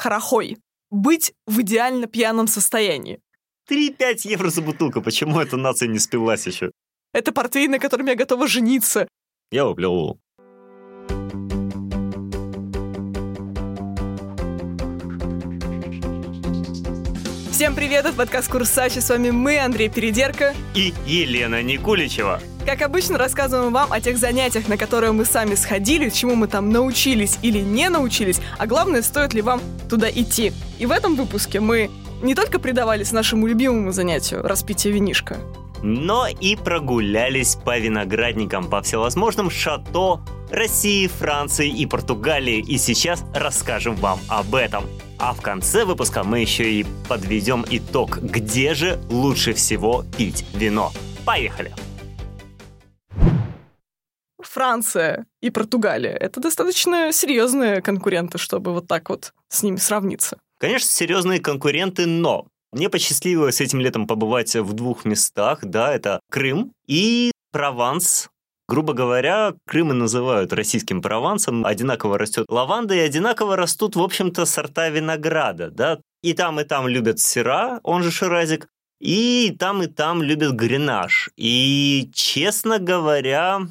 Харахой. Быть в идеально пьяном состоянии. 3-5 евро за бутылку. Почему эта нация не спилась еще? Это портвейн, на котором я готова жениться. Я уплевывал. Всем привет, это подкаст Курсачи. С вами мы, Андрей Передерка. И Елена Никуличева. Как обычно, рассказываем вам о тех занятиях, на которые мы сами сходили, чему мы там научились или не научились, а главное, стоит ли вам туда идти. И в этом выпуске мы не только предавались нашему любимому занятию распитие винишка, но и прогулялись по виноградникам, по всевозможным шато России, Франции и Португалии. И сейчас расскажем вам об этом. А в конце выпуска мы еще и подведем итог, где же лучше всего пить вино. Поехали! Франция и Португалия — это достаточно серьезные конкуренты, чтобы вот так вот с ними сравниться. Конечно, серьезные конкуренты, но мне посчастливилось этим летом побывать в двух местах, да, это Крым и Прованс, Грубо говоря, Крым и называют российским Провансом. Одинаково растет лаванда и одинаково растут, в общем-то, сорта винограда. Да? И там, и там любят сыра, он же ширазик, и там, и там любят гренаж. И, честно говоря,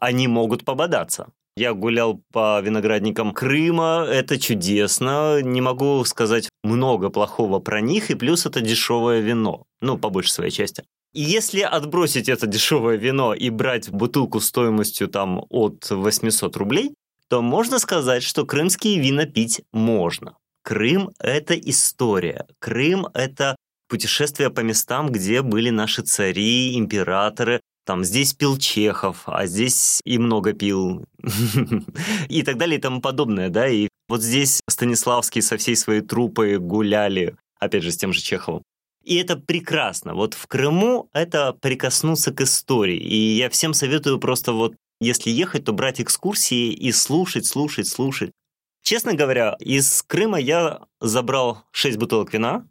они могут пободаться. Я гулял по виноградникам Крыма, это чудесно, не могу сказать много плохого про них, и плюс это дешевое вино, ну, по большей своей части. И если отбросить это дешевое вино и брать бутылку стоимостью там от 800 рублей, то можно сказать, что крымские вина пить можно. Крым — это история. Крым — это путешествие по местам, где были наши цари, императоры. Там здесь пил Чехов, а здесь и много пил. И так далее и тому подобное, да. И вот здесь Станиславский со всей своей трупой гуляли, опять же, с тем же Чеховым. И это прекрасно. Вот в Крыму это прикоснуться к истории. И я всем советую просто вот, если ехать, то брать экскурсии и слушать, слушать, слушать. Честно говоря, из Крыма я забрал 6 бутылок вина,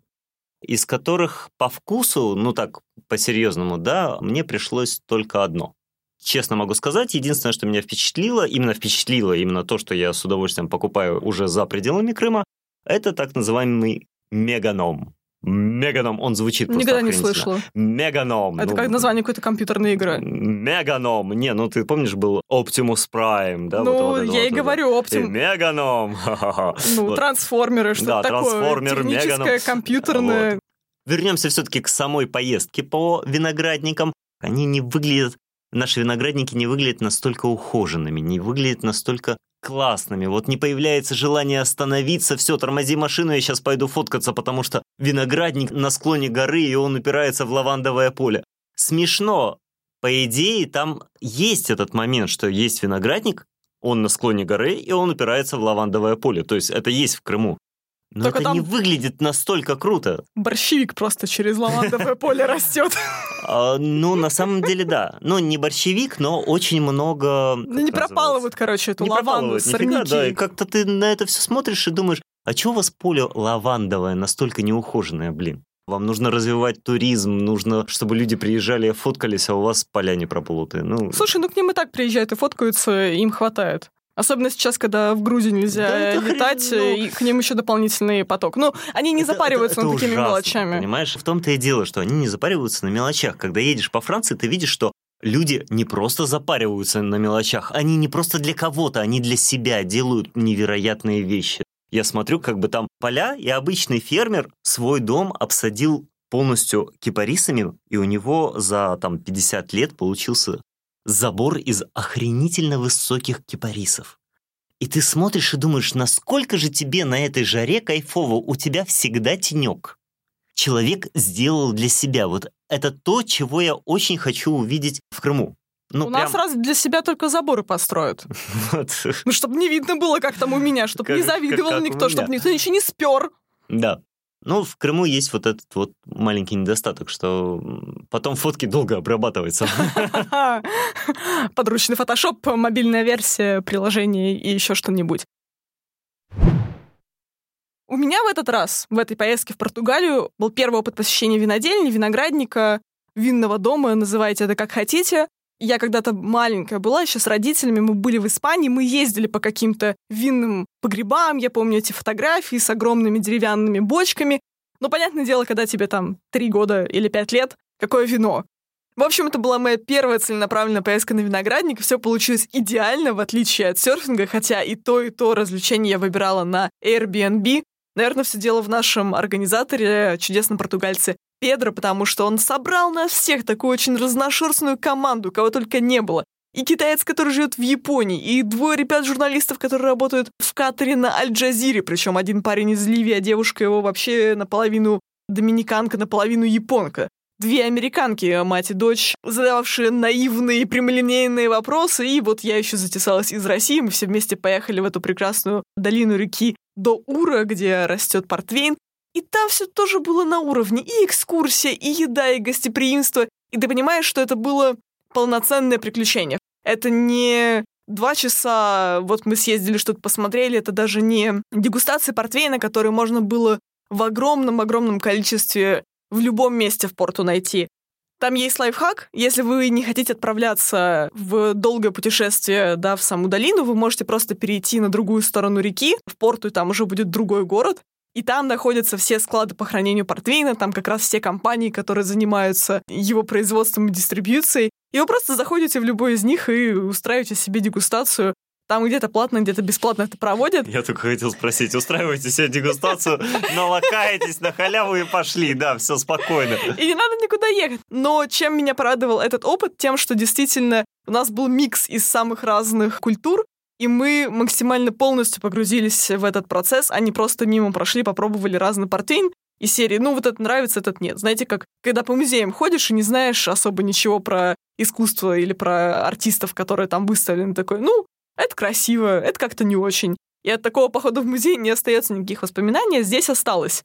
из которых по вкусу, ну так, по-серьезному, да, мне пришлось только одно. Честно могу сказать, единственное, что меня впечатлило, именно впечатлило, именно то, что я с удовольствием покупаю уже за пределами Крыма, это так называемый меганом. Меганом, он звучит просто Никогда не слышала. Меганом. Это ну, как название какой-то компьютерной игры. Меганом. Не, ну ты помнишь, был Optimus Prime, да? Ну, вот, вот, я вот, и говорю, вот. Optimus. Меганом. Ну, Вот. трансформеры, что-то Да, такое. трансформер, Техническое, Меганом. компьютерное. Вернемся все-таки к самой поездке по виноградникам. Они не выглядят, наши виноградники не выглядят настолько ухоженными, не выглядят настолько классными. Вот не появляется желание остановиться, все, тормози машину, я сейчас пойду фоткаться, потому что виноградник на склоне горы, и он упирается в лавандовое поле. Смешно. По идее, там есть этот момент, что есть виноградник, он на склоне горы, и он упирается в лавандовое поле. То есть это есть в Крыму. Но Только это там- не выглядит настолько круто. Борщевик просто через лавандовое поле растет. А, ну, на самом деле, да. Ну, не борщевик, но очень много... Ну, не пропалывают, короче, эту лаванду, да. И сорняки. как-то ты на это все смотришь и думаешь, а чего у вас поле лавандовое, настолько неухоженное, блин? Вам нужно развивать туризм, нужно, чтобы люди приезжали, фоткались, а у вас поля не прополотые. Ну, Слушай, ну к ним и так приезжают и фоткаются, им хватает. Особенно сейчас, когда в Грузии нельзя Да это хрен, летать, ну. и к ним еще дополнительный поток. Ну, они не Это- запариваются это- над это такими ужасно, мелочами. Понимаешь, в том-то и дело, что они не запариваются на мелочах. Когда едешь по Франции, ты видишь, что люди не просто запариваются на мелочах, они не просто для кого-то, они для себя делают невероятные вещи. Я смотрю, как бы там поля, и обычный фермер свой дом обсадил полностью кипарисами, и у него за там 50 лет получился забор из охренительно высоких кипарисов. И ты смотришь и думаешь, насколько же тебе на этой жаре кайфово, у тебя всегда тенек. Человек сделал для себя. Вот это то, чего я очень хочу увидеть в Крыму. Ну, у нас прям раз для себя только заборы построят. вот. Ну, чтобы не видно было, как там у меня, чтобы не завидовал никто, чтобы никто ничего не спер. Да. Ну, в Крыму есть вот этот вот маленький недостаток, что потом фотки долго обрабатываются. Подручный фотошоп, мобильная версия приложения и еще что-нибудь. У меня в этот раз, в этой поездке в Португалию, был первый опыт посещения винодельни, виноградника, винного дома, называйте это как хотите. Я когда-то маленькая была, еще с родителями, мы были в Испании, мы ездили по каким-то винным погребам, я помню эти фотографии с огромными деревянными бочками. Но, понятное дело, когда тебе там три года или пять лет, какое вино? В общем, это была моя первая целенаправленная поездка на виноградник. Все получилось идеально, в отличие от серфинга, хотя и то, и то развлечение я выбирала на Airbnb. Наверное, все дело в нашем организаторе, чудесном португальце Педро, потому что он собрал нас всех, такую очень разношерстную команду, кого только не было. И китаец, который живет в Японии, и двое ребят-журналистов, которые работают в Катаре на Аль-Джазире, причем один парень из Ливии, а девушка его вообще наполовину доминиканка, наполовину японка. Две американки, мать и дочь, задававшие наивные прямолинейные вопросы, и вот я еще затесалась из России, мы все вместе поехали в эту прекрасную долину реки до Ура, где растет портвейн, и там все тоже было на уровне. И экскурсия, и еда, и гостеприимство. И ты понимаешь, что это было полноценное приключение. Это не два часа, вот мы съездили, что-то посмотрели, это даже не дегустация портвейна, который можно было в огромном-огромном количестве в любом месте в порту найти. Там есть лайфхак. Если вы не хотите отправляться в долгое путешествие да, в саму долину, вы можете просто перейти на другую сторону реки, в порту, и там уже будет другой город. И там находятся все склады по хранению портвейна, там как раз все компании, которые занимаются его производством и дистрибьюцией. И вы просто заходите в любой из них и устраиваете себе дегустацию. Там где-то платно, где-то бесплатно это проводят. Я только хотел спросить, устраиваете себе дегустацию, налакаетесь на халяву и пошли, да, все спокойно. И не надо никуда ехать. Но чем меня порадовал этот опыт? Тем, что действительно у нас был микс из самых разных культур, и мы максимально полностью погрузились в этот процесс, не просто мимо прошли, попробовали разный портвейн, и серии, ну, вот это нравится, этот нет. Знаете, как когда по музеям ходишь и не знаешь особо ничего про искусство или про артистов, которые там выставлены, такой, ну, это красиво, это как-то не очень. И от такого похода в музей не остается никаких воспоминаний, а здесь осталось.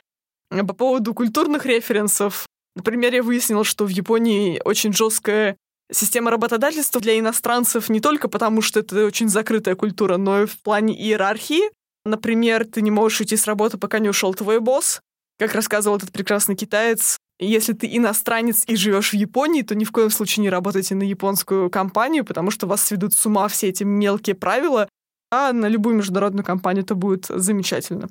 По поводу культурных референсов, например, я выяснила, что в Японии очень жесткая система работодательства для иностранцев не только потому, что это очень закрытая культура, но и в плане иерархии. Например, ты не можешь уйти с работы, пока не ушел твой босс. Как рассказывал этот прекрасный китаец, если ты иностранец и живешь в Японии, то ни в коем случае не работайте на японскую компанию, потому что вас сведут с ума все эти мелкие правила, а на любую международную компанию это будет замечательно.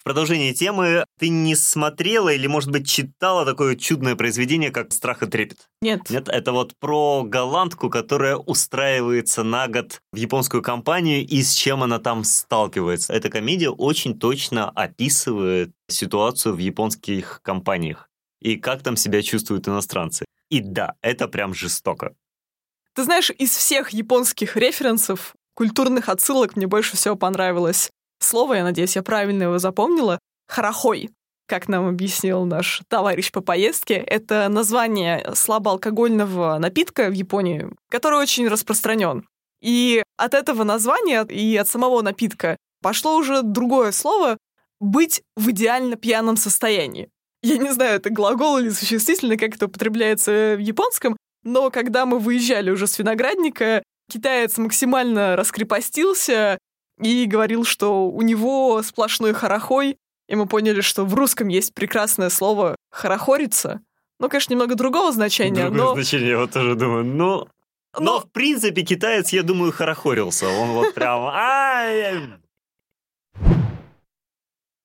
В продолжение темы, ты не смотрела или, может быть, читала такое чудное произведение, как «Страх и трепет»? Нет. Нет, это вот про голландку, которая устраивается на год в японскую компанию и с чем она там сталкивается. Эта комедия очень точно описывает ситуацию в японских компаниях и как там себя чувствуют иностранцы. И да, это прям жестоко. Ты знаешь, из всех японских референсов, культурных отсылок мне больше всего понравилось слово, я надеюсь, я правильно его запомнила, харахой, как нам объяснил наш товарищ по поездке, это название слабоалкогольного напитка в Японии, который очень распространен. И от этого названия и от самого напитка пошло уже другое слово «быть в идеально пьяном состоянии». Я не знаю, это глагол или существительное, как это употребляется в японском, но когда мы выезжали уже с виноградника, китаец максимально раскрепостился, и говорил, что у него сплошной хорохой, и мы поняли, что в русском есть прекрасное слово «хорохориться». Ну, конечно, немного другого значения, Другое но... значение, я вот тоже думаю, ну... Но... но, в принципе, китаец, я думаю, хорохорился. Он вот прям...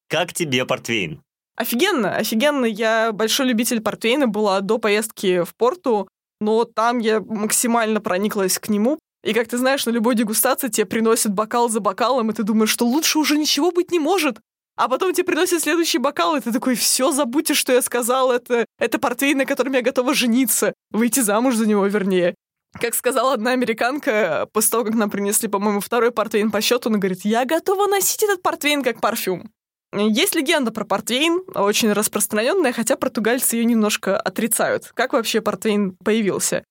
Как тебе портвейн? Офигенно, офигенно. Я большой любитель портвейна была до поездки в порту, но там я максимально прониклась к нему, и как ты знаешь, на любой дегустации тебе приносят бокал за бокалом, и ты думаешь, что лучше уже ничего быть не может. А потом тебе приносят следующий бокал, и ты такой, все, забудьте, что я сказал, это, это портвейн, на котором я готова жениться, выйти замуж за него, вернее. Как сказала одна американка, после того, как нам принесли, по-моему, второй портвейн по счету, она говорит, я готова носить этот портвейн как парфюм. Есть легенда про портвейн, очень распространенная, хотя португальцы ее немножко отрицают. Как вообще портвейн появился?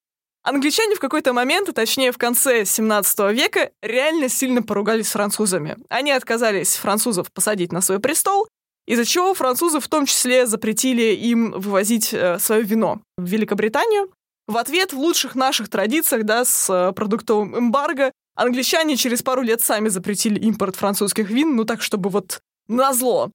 Англичане в какой-то момент, точнее в конце 17 века, реально сильно поругались с французами. Они отказались французов посадить на свой престол, из-за чего французы в том числе запретили им вывозить э, свое вино в Великобританию. В ответ в лучших наших традициях, да, с э, продуктовым эмбарго, англичане через пару лет сами запретили импорт французских вин, ну так, чтобы вот назло.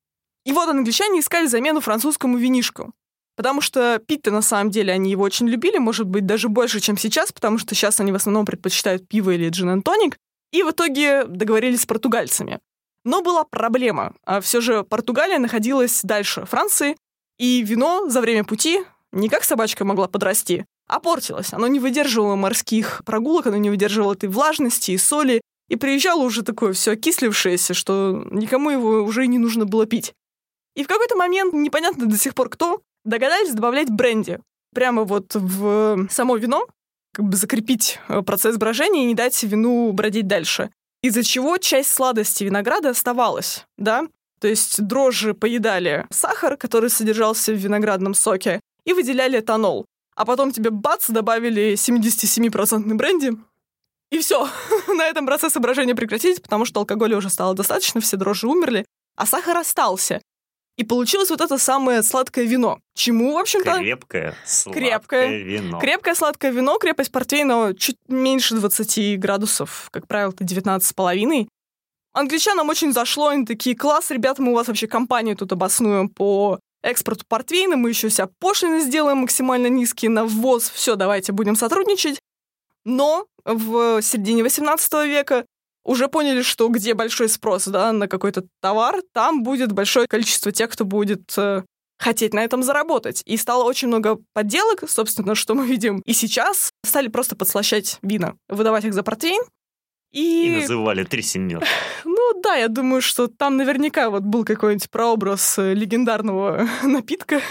И вот англичане искали замену французскому винишку. Потому что пить-то на самом деле они его очень любили, может быть, даже больше, чем сейчас, потому что сейчас они в основном предпочитают пиво или джин тоник. И в итоге договорились с португальцами. Но была проблема. А все же Португалия находилась дальше Франции, и вино за время пути не как собачка могла подрасти, а портилось. Оно не выдерживало морских прогулок, оно не выдерживало этой влажности и соли, и приезжало уже такое все окислившееся, что никому его уже не нужно было пить. И в какой-то момент, непонятно до сих пор кто, догадались добавлять бренди. Прямо вот в само вино, как бы закрепить э, процесс брожения и не дать вину бродить дальше. Из-за чего часть сладости винограда оставалась, да? То есть дрожжи поедали сахар, который содержался в виноградном соке, и выделяли этанол. А потом тебе бац, добавили 77% бренди, и все. На этом процесс брожения прекратились, потому что алкоголя уже стало достаточно, все дрожжи умерли, а сахар остался. И получилось вот это самое сладкое вино. Чему, в общем-то... Крепкое, сладкое крепкое, вино. Крепкое сладкое вино, крепость портвейна чуть меньше 20 градусов, как правило, это 19,5. Англичанам очень зашло, они такие, класс, ребята, мы у вас вообще компанию тут обоснуем по экспорту портвейна, мы еще себя пошлины сделаем максимально низкие на ввоз, все, давайте будем сотрудничать. Но в середине 18 века уже поняли, что где большой спрос да, на какой-то товар, там будет большое количество тех, кто будет э, хотеть на этом заработать. И стало очень много подделок, собственно, что мы видим и сейчас. Стали просто подслащать вина, выдавать их за портвейн. И... и называли три семерки. Ну да, я думаю, что там наверняка вот был какой-нибудь прообраз э, легендарного напитка.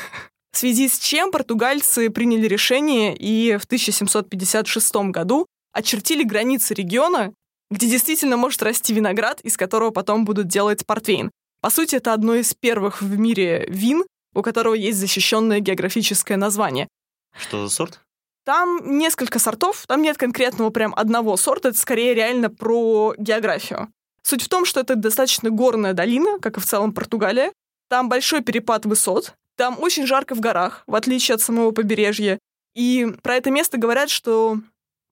В связи с чем португальцы приняли решение и в 1756 году очертили границы региона где действительно может расти виноград, из которого потом будут делать портвейн. По сути, это одно из первых в мире вин, у которого есть защищенное географическое название. Что за сорт? Там несколько сортов, там нет конкретного прям одного сорта, это скорее реально про географию. Суть в том, что это достаточно горная долина, как и в целом Португалия. Там большой перепад высот, там очень жарко в горах, в отличие от самого побережья. И про это место говорят, что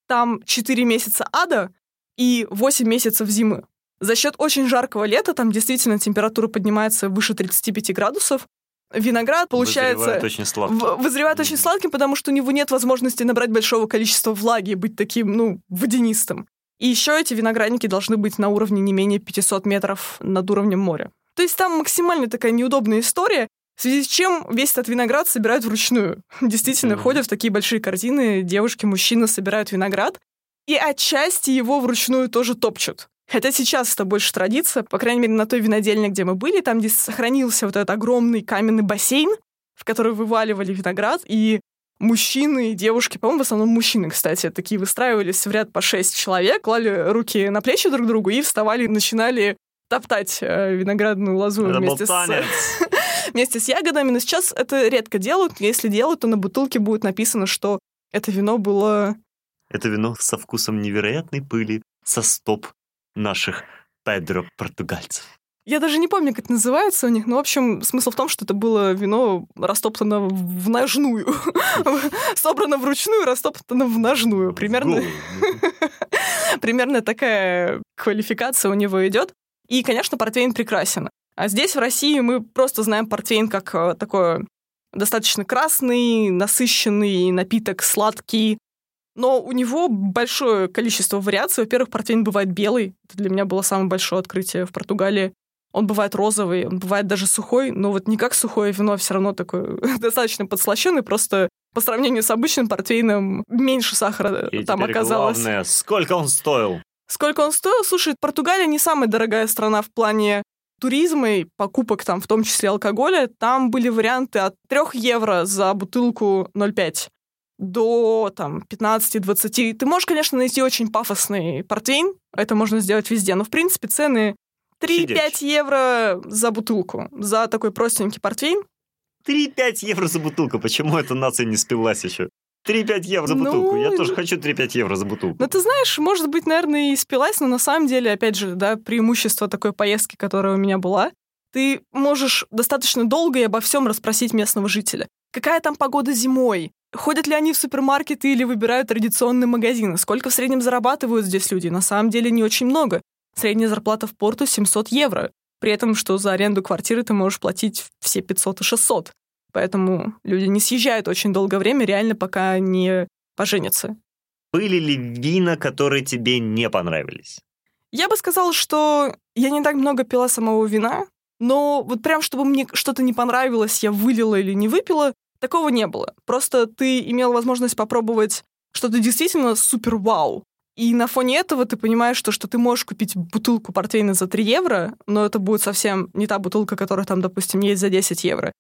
там 4 месяца ада, и 8 месяцев зимы. За счет очень жаркого лета там действительно температура поднимается выше 35 градусов. Виноград получается... Вызревает очень сладким. Вызревает очень сладким, потому что у него нет возможности набрать большого количества влаги и быть таким, ну, водянистым. И еще эти виноградники должны быть на уровне не менее 500 метров над уровнем моря. То есть там максимально такая неудобная история, в связи с чем весь этот виноград собирают вручную. Действительно, mm-hmm. ходят в такие большие корзины, девушки, мужчины собирают виноград, и отчасти его вручную тоже топчут. Хотя сейчас это больше традиция, по крайней мере, на той винодельне, где мы были, там, где сохранился вот этот огромный каменный бассейн, в который вываливали виноград, и мужчины и девушки, по-моему, в основном мужчины, кстати, такие выстраивались в ряд по шесть человек, клали руки на плечи друг другу и вставали начинали топтать э, виноградную лозу это вместе с, вместе с ягодами. Но сейчас это редко делают. Если делают, то на бутылке будет написано, что это вино было это вино со вкусом невероятной пыли со стоп наших Педро португальцев. Я даже не помню, как это называется у них, но, в общем, смысл в том, что это было вино растоптано в ножную. Собрано вручную, растоптано в ножную. Примерно... Примерно такая квалификация у него идет. И, конечно, портвейн прекрасен. А здесь, в России, мы просто знаем портвейн как э, такой достаточно красный, насыщенный напиток, сладкий, но у него большое количество вариаций. Во-первых, портвейн бывает белый. Это для меня было самое большое открытие в Португалии. Он бывает розовый, он бывает даже сухой, но вот не как сухое вино, а все равно такой достаточно подслащенный, просто по сравнению с обычным портвейном меньше сахара И там оказалось. главное, сколько он стоил? Сколько он стоил? Слушай, Португалия не самая дорогая страна в плане туризма и покупок там, в том числе алкоголя. Там были варианты от 3 евро за бутылку 0,5 до там 15-20. Ты можешь, конечно, найти очень пафосный портвейн, это можно сделать везде, но в принципе цены 3-5 евро за бутылку, за такой простенький портвейн. 3-5 евро за бутылку, почему эта нация не спилась еще? 3-5 евро за бутылку. Ну, Я тоже хочу 3-5 евро за бутылку. Ну, ты знаешь, может быть, наверное, и спилась, но на самом деле, опять же, да, преимущество такой поездки, которая у меня была, ты можешь достаточно долго и обо всем расспросить местного жителя. Какая там погода зимой? Ходят ли они в супермаркеты или выбирают традиционные магазины? Сколько в среднем зарабатывают здесь люди? На самом деле не очень много. Средняя зарплата в порту 700 евро. При этом, что за аренду квартиры ты можешь платить все 500 и 600. поэтому люди не съезжают очень долгое время, реально пока не поженятся. Были ли вина, которые тебе не понравились? Я бы сказала, что я не так много пила самого вина, но вот прям, чтобы мне что-то не понравилось, я вылила или не выпила, такого не было. Просто ты имел возможность попробовать что-то действительно супер-вау. И на фоне этого ты понимаешь, что, что ты можешь купить бутылку портвейна за 3 евро, но это будет совсем не та бутылка, которая там, допустим, есть за 10 евро.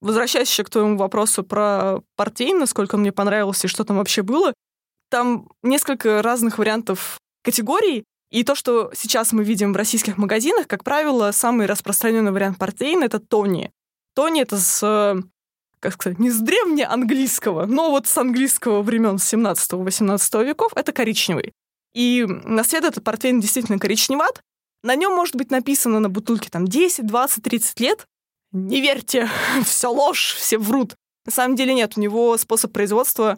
Возвращаясь еще к твоему вопросу про портвейн, насколько мне понравился и что там вообще было, там несколько разных вариантов категорий, и то, что сейчас мы видим в российских магазинах, как правило, самый распространенный вариант портвейна — это Тони. Тони — это с как сказать, не с древнеанглийского, но вот с английского времен 17-18 веков, это коричневый. И на свет этот портвейн действительно коричневат. На нем может быть написано на бутылке там 10, 20, 30 лет. Не верьте, все ложь, все врут. На самом деле нет, у него способ производства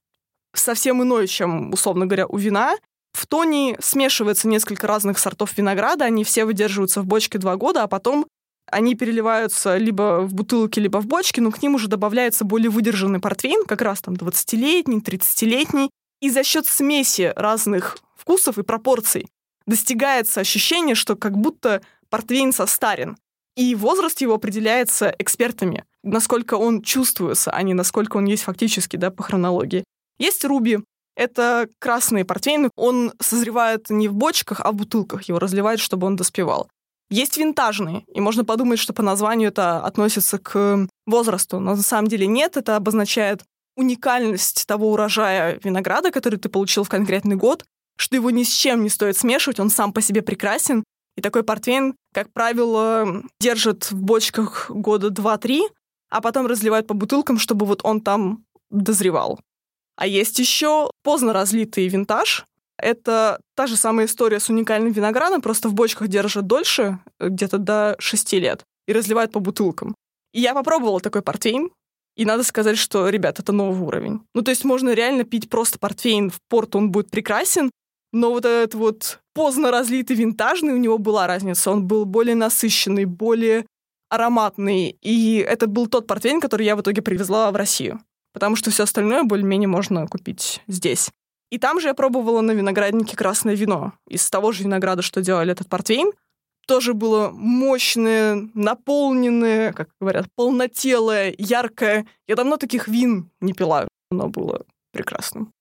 совсем иной, чем, условно говоря, у вина. В тоне смешивается несколько разных сортов винограда, они все выдерживаются в бочке два года, а потом они переливаются либо в бутылки, либо в бочки, но к ним уже добавляется более выдержанный портвейн, как раз там 20-летний, 30-летний. И за счет смеси разных вкусов и пропорций достигается ощущение, что как будто портвейн состарен. И возраст его определяется экспертами, насколько он чувствуется, а не насколько он есть фактически, да, по хронологии. Есть руби, это красный портвейн, он созревает не в бочках, а в бутылках, его разливают, чтобы он доспевал. Есть винтажные, и можно подумать, что по названию это относится к возрасту, но на самом деле нет, это обозначает уникальность того урожая винограда, который ты получил в конкретный год, что его ни с чем не стоит смешивать, он сам по себе прекрасен. И такой портвейн, как правило, держит в бочках года 2-3, а потом разливают по бутылкам, чтобы вот он там дозревал. А есть еще поздно разлитый винтаж, это та же самая история с уникальным виноградом, просто в бочках держат дольше, где-то до 6 лет, и разливают по бутылкам. И я попробовала такой портвейн, и надо сказать, что, ребят, это новый уровень. Ну, то есть можно реально пить просто портвейн в порт, он будет прекрасен, но вот этот вот поздно разлитый винтажный, у него была разница. Он был более насыщенный, более ароматный. И это был тот портвейн, который я в итоге привезла в Россию. Потому что все остальное более-менее можно купить здесь. И там же я пробовала на винограднике красное вино. Из того же винограда, что делали этот портвейн. Тоже было мощное, наполненное, как говорят, полнотелое, яркое. Я давно таких вин не пила. Оно было прекрасным.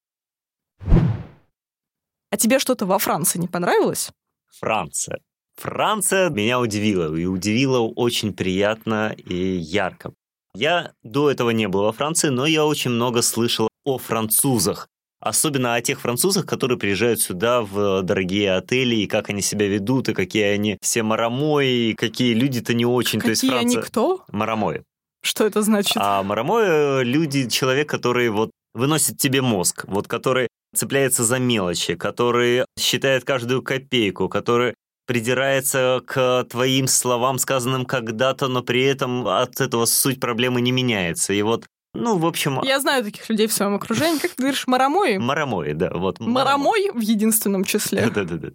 А тебе что-то во Франции не понравилось? Франция. Франция меня удивила, и удивила очень приятно и ярко. Я до этого не был во Франции, но я очень много слышал о французах. Особенно о тех французах, которые приезжают сюда в дорогие отели, и как они себя ведут, и какие они все марамои, и какие люди-то не очень. Какие То есть Франция... они кто? Марамои. Что это значит? А марамои э, — люди, человек, который вот выносит тебе мозг, вот который цепляется за мелочи, который считает каждую копейку, который придирается к твоим словам, сказанным когда-то, но при этом от этого суть проблемы не меняется. И вот ну, в общем... Я знаю таких людей в своем окружении. Как ты говоришь, марамои? Марамои, да. Вот, марамой в единственном числе. Да-да-да.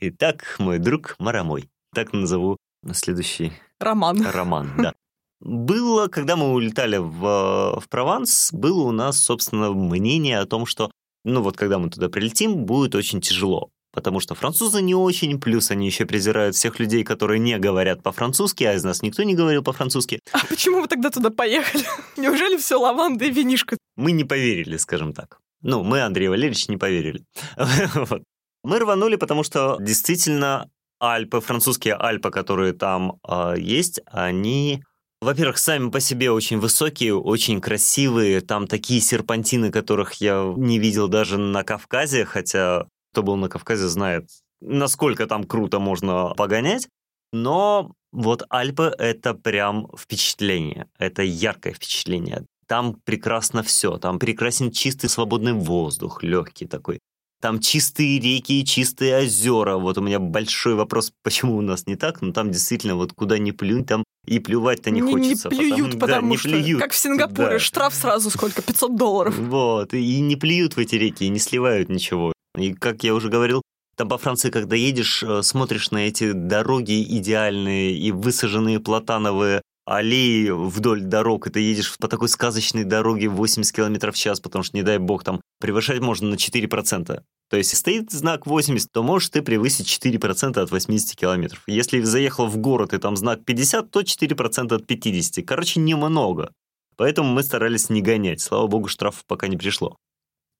Итак, мой друг Марамой. Так назову на следующий... Роман. Роман, да. Было, когда мы улетали в, в Прованс, было у нас, собственно, мнение о том, что, ну вот когда мы туда прилетим, будет очень тяжело потому что французы не очень, плюс они еще презирают всех людей, которые не говорят по-французски, а из нас никто не говорил по-французски. А почему вы тогда туда поехали? Неужели все лаванда и винишко? Мы не поверили, скажем так. Ну, мы, Андрей Валерьевич, не поверили. вот. Мы рванули, потому что действительно Альпы, французские Альпы, которые там э, есть, они во-первых, сами по себе очень высокие, очень красивые. Там такие серпантины, которых я не видел даже на Кавказе, хотя кто был на Кавказе, знает, насколько там круто можно погонять. Но вот Альпы — это прям впечатление, это яркое впечатление. Там прекрасно все, там прекрасен чистый свободный воздух, легкий такой. Там чистые реки и чистые озера. Вот у меня большой вопрос, почему у нас не так, но там действительно вот куда ни плюнь, там и плювать-то не, не хочется. Не плюют, потому, да, потому не что, плюют. как в Сингапуре, да. штраф сразу сколько, 500 долларов. Вот, и не плюют в эти реки, и не сливают ничего. И, как я уже говорил, там по Франции, когда едешь, э, смотришь на эти дороги идеальные и высаженные платановые аллеи вдоль дорог, и ты едешь по такой сказочной дороге 80 км в час, потому что, не дай бог, там превышать можно на 4%. То есть, если стоит знак 80, то можешь ты превысить 4% от 80 километров. Если заехал в город и там знак 50, то 4% от 50. Короче, немного. Поэтому мы старались не гонять. Слава богу, штрафов пока не пришло.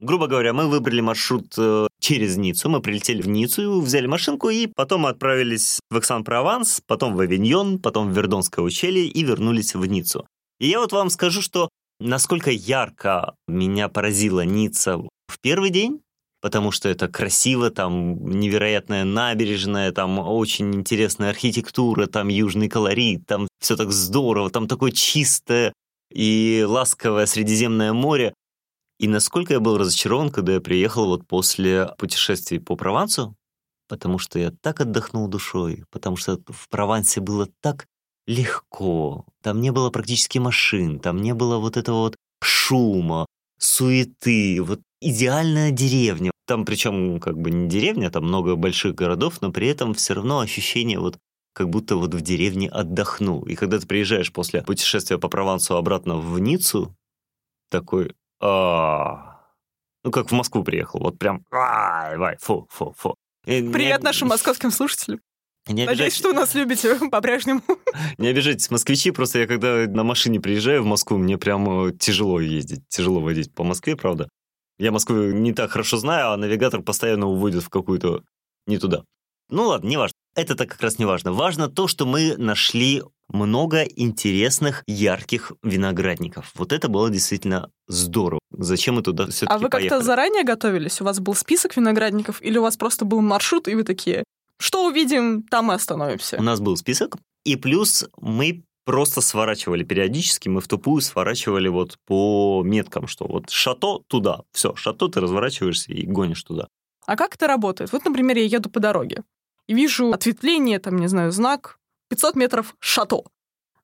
Грубо говоря, мы выбрали маршрут э, через Ниццу, мы прилетели в Ниццу, взяли машинку и потом отправились в Эксан-Прованс, потом в Авиньон, потом в Вердонское ущелье и вернулись в Ниццу. И я вот вам скажу, что насколько ярко меня поразила Ницца в первый день, потому что это красиво, там невероятная набережная, там очень интересная архитектура, там южный колорит, там все так здорово, там такое чистое и ласковое Средиземное море. И насколько я был разочарован, когда я приехал вот после путешествий по Провансу, потому что я так отдохнул душой, потому что в Провансе было так легко, там не было практически машин, там не было вот этого вот шума, суеты, вот идеальная деревня. Там причем как бы не деревня, там много больших городов, но при этом все равно ощущение вот как будто вот в деревне отдохнул. И когда ты приезжаешь после путешествия по Провансу обратно в Ниццу, такой, ну, как в Москву приехал, вот прям, ай, вай, фу, фу, фу. Привет нашим московским слушателям. Не Надеюсь, что вы нас любите по-прежнему. Не обижайтесь, москвичи, просто я когда на машине приезжаю в Москву, мне прям тяжело ездить, тяжело водить по Москве, правда. Я Москву не так хорошо знаю, а навигатор постоянно уводит в какую-то не туда. Ну ладно, не важно. Это-то как раз не важно. Важно то, что мы нашли много интересных, ярких виноградников. Вот это было действительно здорово. Зачем мы туда все-таки А вы как-то заранее готовились? У вас был список виноградников или у вас просто был маршрут, и вы такие, что увидим, там и остановимся? У нас был список, и плюс мы просто сворачивали периодически, мы в тупую сворачивали вот по меткам, что вот шато туда, все, шато ты разворачиваешься и гонишь туда. А как это работает? Вот, например, я еду по дороге и вижу ответвление, там, не знаю, знак 500 метров шато.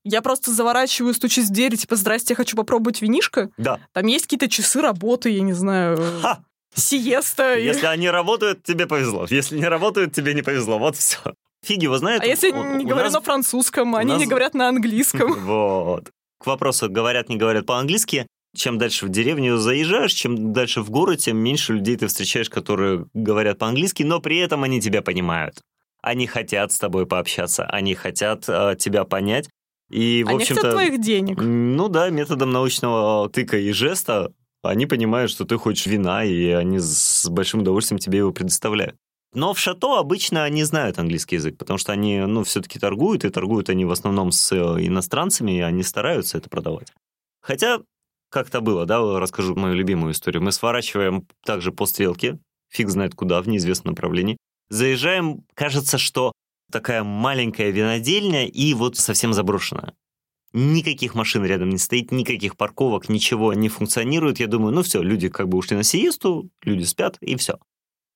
Я просто заворачиваю, стучусь в дверь, типа, здрасте, я хочу попробовать винишко. Да. Там есть какие-то часы работы, я не знаю, Ха! сиеста. Если они работают, тебе повезло. Если не работают, тебе не повезло. Вот все. Фиги его знает. А если у, не говорю нас... на французском, они нас... не говорят на английском? Вот. К вопросу, говорят, не говорят по-английски. Чем дальше в деревню заезжаешь, чем дальше в город, тем меньше людей ты встречаешь, которые говорят по-английски, но при этом они тебя понимают. Они хотят с тобой пообщаться, они хотят э, тебя понять. И, в они общем-то, хотят твоих денег. Ну да, методом научного тыка и жеста они понимают, что ты хочешь вина, и они с большим удовольствием тебе его предоставляют. Но в шато обычно они знают английский язык, потому что они, ну, все-таки торгуют, и торгуют они в основном с э, иностранцами, и они стараются это продавать. Хотя, как-то было, да, расскажу мою любимую историю. Мы сворачиваем также по стрелке, фиг знает куда, в неизвестном направлении. Заезжаем, кажется, что такая маленькая винодельня и вот совсем заброшенная. Никаких машин рядом не стоит, никаких парковок, ничего не функционирует. Я думаю, ну все, люди как бы ушли на сиесту, люди спят, и все.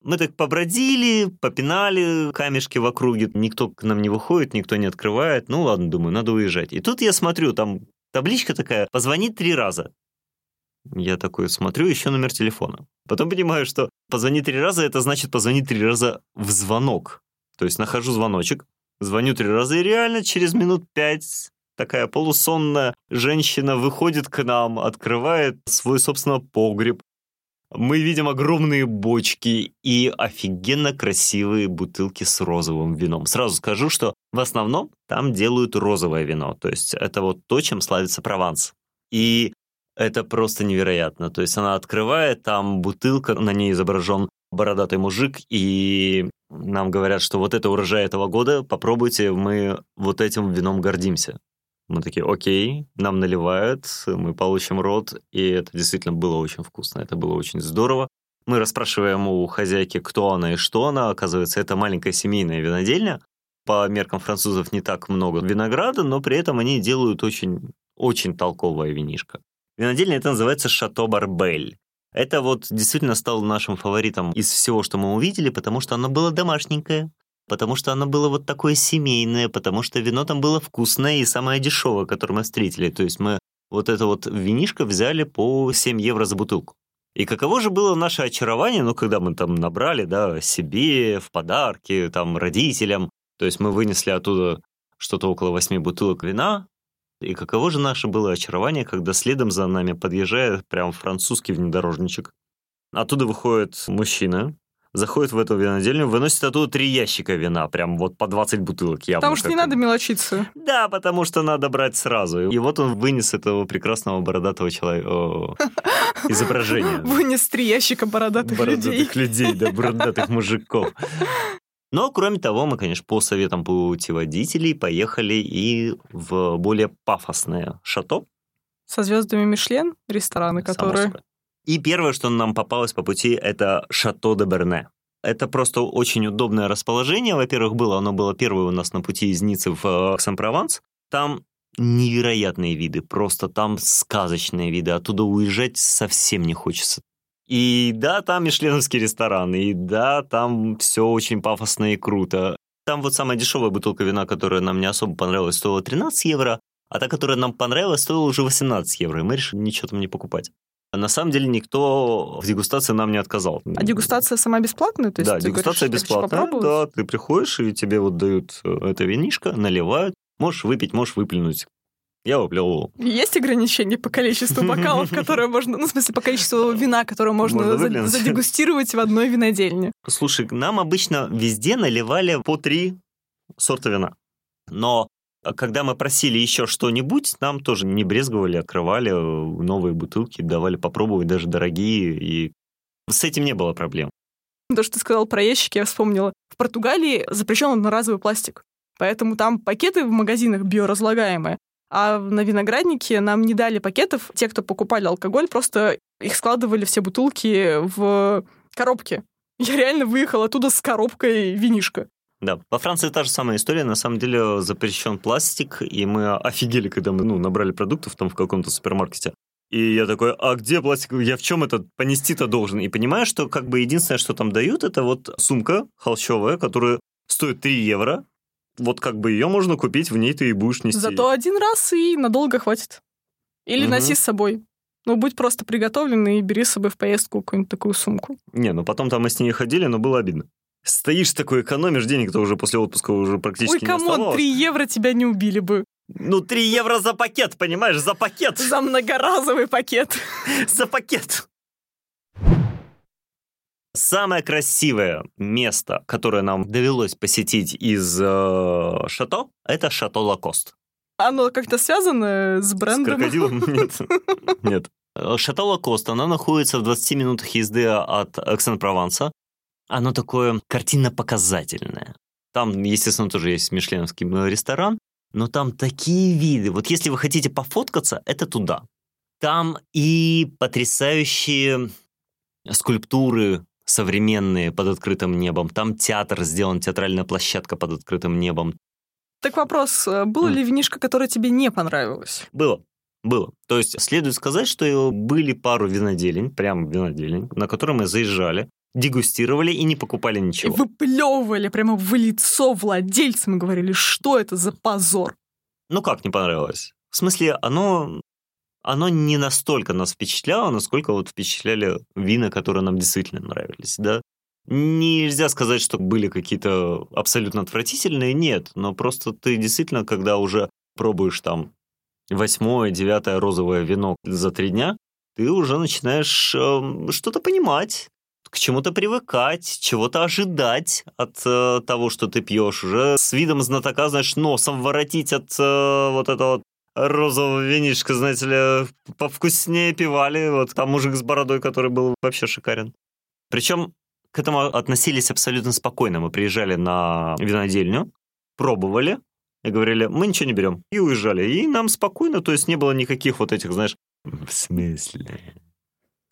Мы так побродили, попинали камешки в округе, никто к нам не выходит, никто не открывает. Ну ладно, думаю, надо уезжать. И тут я смотрю, там табличка такая, позвонить три раза. Я такой смотрю, еще номер телефона. Потом понимаю, что позвонить три раза, это значит позвонить три раза в звонок. То есть нахожу звоночек, звоню три раза, и реально через минут пять такая полусонная женщина выходит к нам, открывает свой, собственно, погреб, мы видим огромные бочки и офигенно красивые бутылки с розовым вином. Сразу скажу, что в основном там делают розовое вино. То есть это вот то, чем славится Прованс. И это просто невероятно. То есть она открывает, там бутылка, на ней изображен бородатый мужик, и нам говорят, что вот это урожай этого года, попробуйте, мы вот этим вином гордимся. Мы такие, окей, нам наливают, мы получим рот, и это действительно было очень вкусно, это было очень здорово. Мы расспрашиваем у хозяйки, кто она и что она. Оказывается, это маленькая семейная винодельня. По меркам французов не так много винограда, но при этом они делают очень, очень толковое винишко. Винодельня это называется «Шато Барбель». Это вот действительно стало нашим фаворитом из всего, что мы увидели, потому что оно было домашненькое, потому что оно было вот такое семейное, потому что вино там было вкусное и самое дешевое, которое мы встретили. То есть мы вот это вот винишко взяли по 7 евро за бутылку. И каково же было наше очарование, ну, когда мы там набрали, да, себе, в подарки, там, родителям. То есть мы вынесли оттуда что-то около 8 бутылок вина, И каково же наше было очарование, когда следом за нами подъезжает прям французский внедорожничек. Оттуда выходит мужчина, заходит в эту винодельню, выносит оттуда три ящика вина, прям вот по 20 бутылок явно. Потому что не надо мелочиться. Да, потому что надо брать сразу. И вот он вынес этого прекрасного бородатого человека изображения. Вынес три ящика бородатых, людей. Бородатых людей, да, бородатых мужиков. Но, кроме того, мы, конечно, по советам путеводителей поехали и в более пафосное шато. Со звездами Мишлен, рестораны, само которые... собой. И первое, что нам попалось по пути, это шато де Берне. Это просто очень удобное расположение. Во-первых, было, оно было первое у нас на пути из Ниццы в э, Аксан-Прованс. Там невероятные виды, просто там сказочные виды. Оттуда уезжать совсем не хочется. И да, там мишленовский ресторан, и да, там все очень пафосно и круто. Там вот самая дешевая бутылка вина, которая нам не особо понравилась, стоила 13 евро, а та, которая нам понравилась, стоила уже 18 евро, и мы решили ничего там не покупать. На самом деле никто в дегустации нам не отказал. А дегустация сама бесплатная? То есть да, дегустация говоришь, «Я хочу бесплатная. попробовать»? Да, ты приходишь, и тебе вот дают э, это винишко, наливают. Можешь выпить, можешь выплюнуть. Я выплевывал. Есть ограничения по количеству бокалов, которые можно... Ну, в смысле, по количеству вина, которое можно, Можно задегустировать в одной винодельне. Слушай, нам обычно везде наливали по три сорта вина. Но а, когда мы просили еще что-нибудь, нам тоже не брезговали, открывали э, новые бутылки, давали попробовать, даже дорогие, и с этим не было проблем. То, что ты сказал про ящики, я вспомнила. В Португалии запрещен одноразовый пластик. Поэтому там пакеты в магазинах биоразлагаемые. А на винограднике нам не дали пакетов. Те, кто покупали алкоголь, просто их складывали все бутылки в коробки. Я реально выехала оттуда с коробкой винишка. Да, во Франции та же самая история. На самом деле запрещен пластик, и мы офигели, когда мы ну, набрали продуктов там в каком-то супермаркете. И я такой, а где пластик? Я в чем это понести-то должен? И понимаю, что как бы единственное, что там дают, это вот сумка холщовая, которая стоит 3 евро. Вот как бы ее можно купить, в ней ты и будешь нести. Зато один раз и надолго хватит. Или Мгм. носи с собой. Ну, будь просто приготовлен и бери с собой в поездку какую-нибудь такую сумку. Не, ну потом там мы с ней ходили, но было обидно. Стоишь такой, экономишь денег-то уже после отпуска уже практически Ой, не come on, оставалось. 3 евро тебя не убили бы. Ну, 3 евро за пакет, понимаешь, за пакет. За многоразовый пакет. за пакет. Самое красивое место, которое нам довелось посетить из э, шато, это шато La Coste. Оно как-то связано с С брендом? крокодилом? Нет. Нет. Э, Шато Лакост, оно находится в 20 минутах езды от Эксен-Прованса. Оно такое картинно-показательное. Там, естественно, тоже есть мишленовский э, ресторан, но там такие виды. Вот если вы хотите пофоткаться, это туда. Там и потрясающие скульптуры современные под открытым небом. Там театр сделан, театральная площадка под открытым небом. Так вопрос, э, было М. ли винишко, которое тебе не понравилось? Было. Было. То есть следует сказать, что были пару виноделень, прям виноделень, на которые мы заезжали, дегустировали и не покупали И ничего. выплевывали прямо в лицо владельцам и говорили, что это за позор. Ну как не понравилось? В смысле, оно, оно не настолько нас впечатляло, насколько вот впечатляли вина, которые нам действительно нравились, да? Нельзя сказать, что были какие-то абсолютно отвратительные, нет, но просто ты действительно, когда уже пробуешь там восьмое, девятое розовое вино за три дня, ты уже начинаешь эм, что-то понимать, к чему-то привыкать, чего-то ожидать от э, того, что ты пьешь. Уже с видом знатока, знаешь, носом воротить от э, вот этого розового винишка, знаете ли, повкуснее пивали. Вот там мужик с бородой, который был вообще шикарен. Причем к этому относились абсолютно спокойно. Мы приезжали на винодельню, пробовали и говорили, мы ничего не берем. И уезжали. И нам спокойно, то есть не было никаких вот этих, знаешь, в смысле?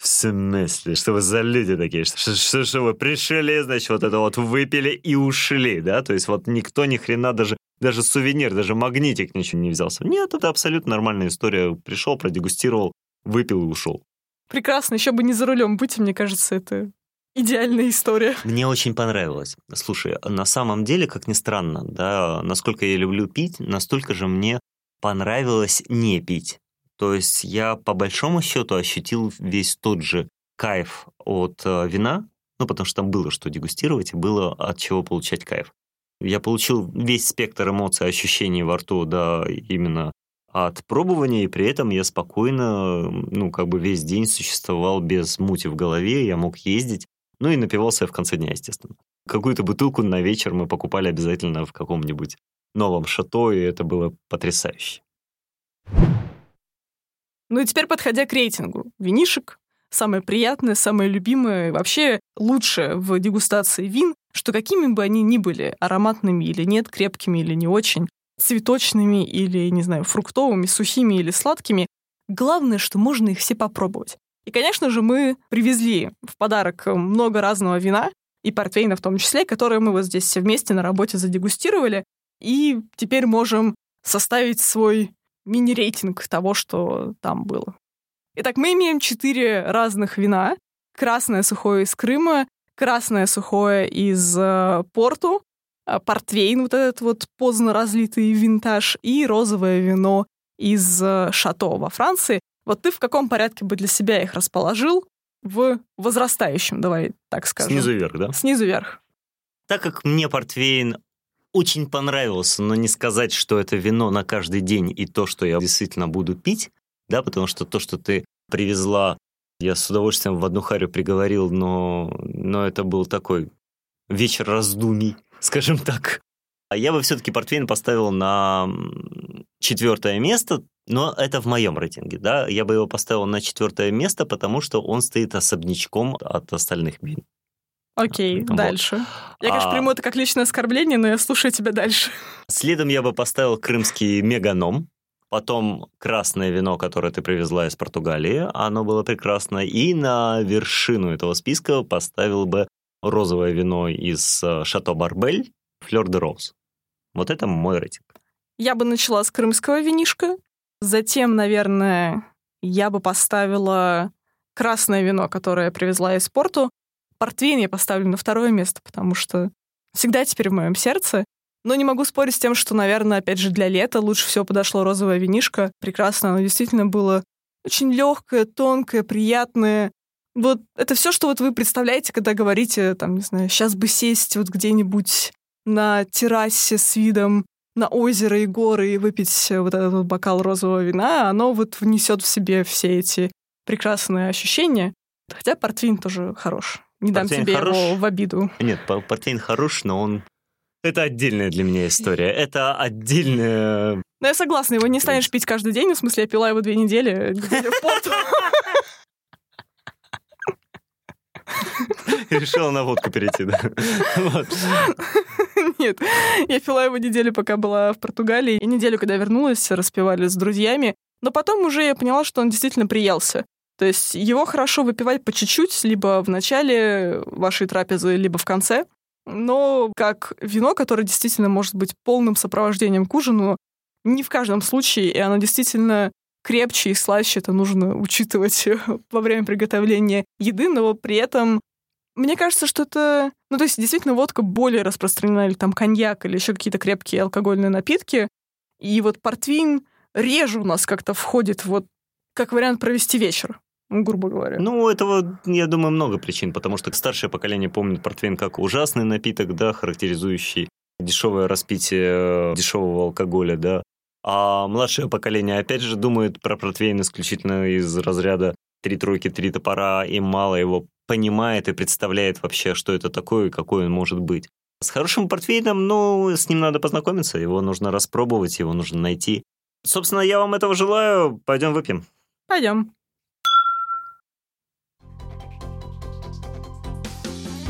В смысле? Что вы за люди такие? Что, что, что вы пришли, значит, вот это вот выпили и ушли, да? То есть вот никто ни хрена даже, даже сувенир, даже магнитик ничего не взялся. Нет, это абсолютно нормальная история. Пришел, продегустировал, выпил и ушел. Прекрасно, еще бы не за рулем быть, мне кажется, это идеальная история. Мне очень понравилось. Слушай, на самом деле, как ни странно, да, насколько я люблю пить, настолько же мне понравилось не пить. То есть я по большому счету ощутил весь тот же кайф от э, вина, ну, потому что там было что дегустировать и было от чего получать кайф. Я получил весь спектр эмоций, ощущений во рту, да, именно от пробования, и при этом я спокойно, ну, как бы весь день существовал без мути в голове, я мог ездить, ну и напивался я в конце дня, естественно. Какую-то бутылку на вечер мы покупали обязательно в каком-нибудь новом шато, и это было потрясающе. Ну и теперь, подходя к рейтингу, винишек самое приятное, самое любимое, вообще лучшее в дегустации вин, что какими бы они ни были, ароматными или нет, крепкими или не очень, цветочными или, не знаю, фруктовыми, сухими или сладкими, главное, что можно их все попробовать. И, конечно же, мы привезли в подарок много разного вина, и портвейна в том числе, которые мы вот здесь все вместе на работе задегустировали, и теперь можем составить свой мини-рейтинг того, что там было. Итак, мы имеем четыре разных вина. Красное сухое из Крыма, красное сухое из э, Порту, э, портвейн, вот этот вот поздно разлитый винтаж, и розовое вино из э, Шато во Франции. Вот ты в каком порядке бы для себя их расположил? В возрастающем, давай так скажем. Снизу вверх, да? Снизу вверх. Так как мне портвейн очень понравился, но не сказать, что это вино на каждый день и то, что я действительно буду пить, да, потому что то, что ты привезла, я с удовольствием в одну харю приговорил, но, но это был такой вечер раздумий, скажем так. А я бы все-таки портвейн поставил на четвертое место, но это в моем рейтинге, да. Я бы его поставил на четвертое место, потому что он стоит особнячком от остальных вин. Окей, вот. дальше. Я, конечно, а... приму это как личное оскорбление, но я слушаю тебя дальше. Следом я бы поставил крымский меганом. Потом красное вино, которое ты привезла из Португалии, оно было прекрасно. И на вершину этого списка поставил бы розовое вино из Шато Барбель, Флёр де Роуз. Вот это мой рейтинг. Я бы начала с крымского винишка. Затем, наверное, я бы поставила красное вино, которое я привезла из Порту. Портвейн я поставлю на второе место, потому что всегда теперь в моем сердце. Но не могу спорить с тем, что, наверное, опять же, для лета лучше всего подошло розовое винишко. Прекрасно, оно действительно было очень легкое, тонкое, приятное. Вот это все, что вот вы представляете, когда говорите, там, не знаю, сейчас бы сесть вот где-нибудь на террасе с видом на озеро и горы и выпить вот этот вот бокал розового вина, оно вот внесет в себе все эти прекрасные ощущения. Хотя портвейн тоже хорош. Не дам тебе хорош. его в обиду. Нет, портвейн хорош, но он... Это отдельная для меня история. Это отдельная... Ну, я согласна, его не станешь пить каждый день. В смысле, я пила его две недели. Решила на водку перейти, да? Нет, я пила его неделю, пока была в Португалии. И неделю, когда вернулась, распивали с друзьями. Но потом уже я поняла, что он действительно приелся. То есть его хорошо выпивать по чуть-чуть, либо в начале вашей трапезы, либо в конце. Но как вино, которое действительно может быть полным сопровождением к ужину, не в каждом случае, и оно действительно крепче и слаще, это нужно учитывать во время приготовления еды, но при этом мне кажется, что это... Ну, то есть, действительно, водка более распространена, или там коньяк, или еще какие-то крепкие алкогольные напитки. И вот портвейн реже у нас как-то входит вот как вариант провести вечер грубо говоря. Ну, этого, я думаю, много причин, потому что старшее поколение помнит портвейн как ужасный напиток, да, характеризующий дешевое распитие э, дешевого алкоголя, да. А младшее поколение, опять же, думает про портвейн исключительно из разряда три тройки, три топора, и мало его понимает и представляет вообще, что это такое и какой он может быть. С хорошим портвейном, ну, с ним надо познакомиться, его нужно распробовать, его нужно найти. Собственно, я вам этого желаю. Пойдем выпьем. Пойдем.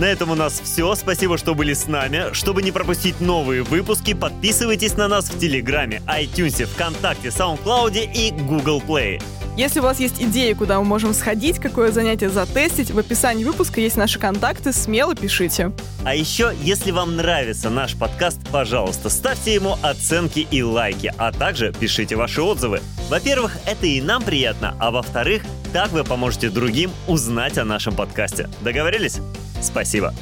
На этом у нас все. Спасибо, что были с нами. Чтобы не пропустить новые выпуски, подписывайтесь на нас в Телеграме, iTunes, ВКонтакте, SoundCloud и Google Play. Если у вас есть идеи, куда мы можем сходить, какое занятие затестить, в описании выпуска есть наши контакты, смело пишите. А еще, если вам нравится наш подкаст, пожалуйста, ставьте ему оценки и лайки, а также пишите ваши отзывы. Во-первых, это и нам приятно, а во-вторых, так вы поможете другим узнать о нашем подкасте. Договорились? Спасибо.